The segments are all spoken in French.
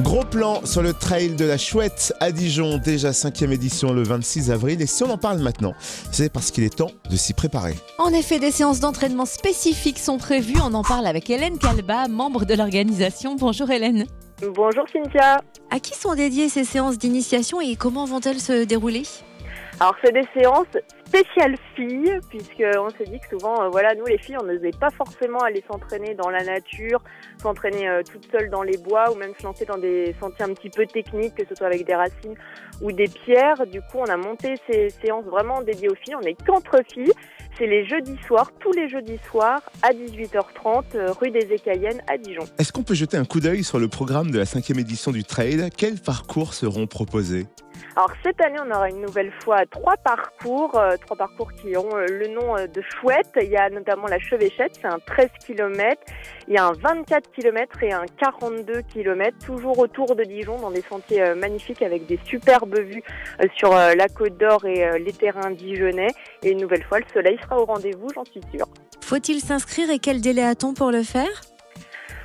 Gros plan sur le trail de la Chouette à Dijon, déjà cinquième édition le 26 avril. Et si on en parle maintenant, c'est parce qu'il est temps de s'y préparer. En effet, des séances d'entraînement spécifiques sont prévues. On en parle avec Hélène Calba, membre de l'organisation. Bonjour Hélène. Bonjour Cynthia. À qui sont dédiées ces séances d'initiation et comment vont-elles se dérouler? Alors c'est des séances spéciales filles, puisqu'on s'est dit que souvent, euh, voilà, nous les filles, on n'osait pas forcément aller s'entraîner dans la nature, s'entraîner euh, toute seule dans les bois, ou même se lancer dans des sentiers un petit peu techniques, que ce soit avec des racines ou des pierres. Du coup, on a monté ces séances vraiment dédiées aux filles. On est qu'entre filles. C'est les jeudis soirs, tous les jeudis soirs, à 18h30, euh, rue des Écayennes à Dijon. Est-ce qu'on peut jeter un coup d'œil sur le programme de la cinquième édition du trail? Quels parcours seront proposés? Alors cette année, on aura une nouvelle fois trois parcours, euh, trois parcours qui ont euh, le nom euh, de chouette. Il y a notamment la Chevêchette, c'est un 13 km. Il y a un 24 km et un 42 km, toujours autour de Dijon, dans des sentiers magnifiques avec des superbes vues sur la Côte d'Or et les terrains dijonnais. Et une nouvelle fois, le soleil sera au rendez-vous, j'en suis sûre. Faut-il s'inscrire et quel délai a-t-on pour le faire?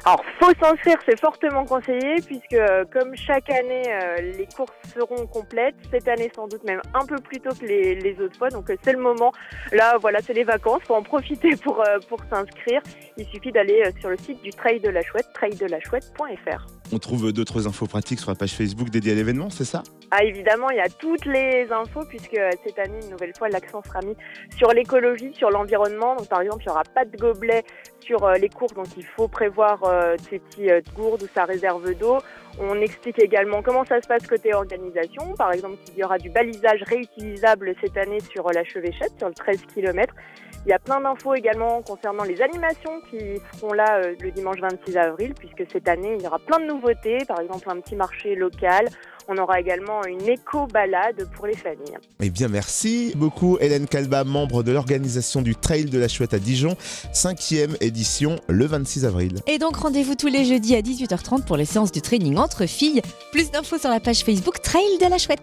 Alors, faut s'inscrire, c'est fortement conseillé puisque, euh, comme chaque année, euh, les courses seront complètes. Cette année, sans doute même un peu plus tôt que les, les autres fois. Donc, euh, c'est le moment. Là, voilà, c'est les vacances. Faut en profiter pour euh, pour s'inscrire. Il suffit d'aller sur le site du Trail de la Chouette, traildelachouette.fr. On trouve d'autres infos pratiques sur la page Facebook dédiée à l'événement, c'est ça? Ah, évidemment, il y a toutes les infos puisque euh, cette année, une nouvelle fois, l'accent sera mis sur l'écologie, sur l'environnement. Donc, par exemple, il n'y aura pas de gobelet sur euh, les courses, donc il faut prévoir euh, ces petites euh, gourdes ou sa réserve d'eau. On explique également comment ça se passe côté organisation. Par exemple, qu'il y aura du balisage réutilisable cette année sur euh, la Chevêchette, sur le 13 km. Il y a plein d'infos également concernant les animations qui seront là euh, le dimanche 26 avril, puisque cette année, il y aura plein de nouveautés. Par exemple, un petit marché local. On aura également une éco-balade pour les familles. Eh bien, merci beaucoup Hélène Calba, membre de l'organisation du Trail de la Chouette à Dijon, cinquième édition le 26 avril. Et donc rendez-vous tous les jeudis à 18h30 pour les séances de training entre filles. Plus d'infos sur la page Facebook Trail de la Chouette.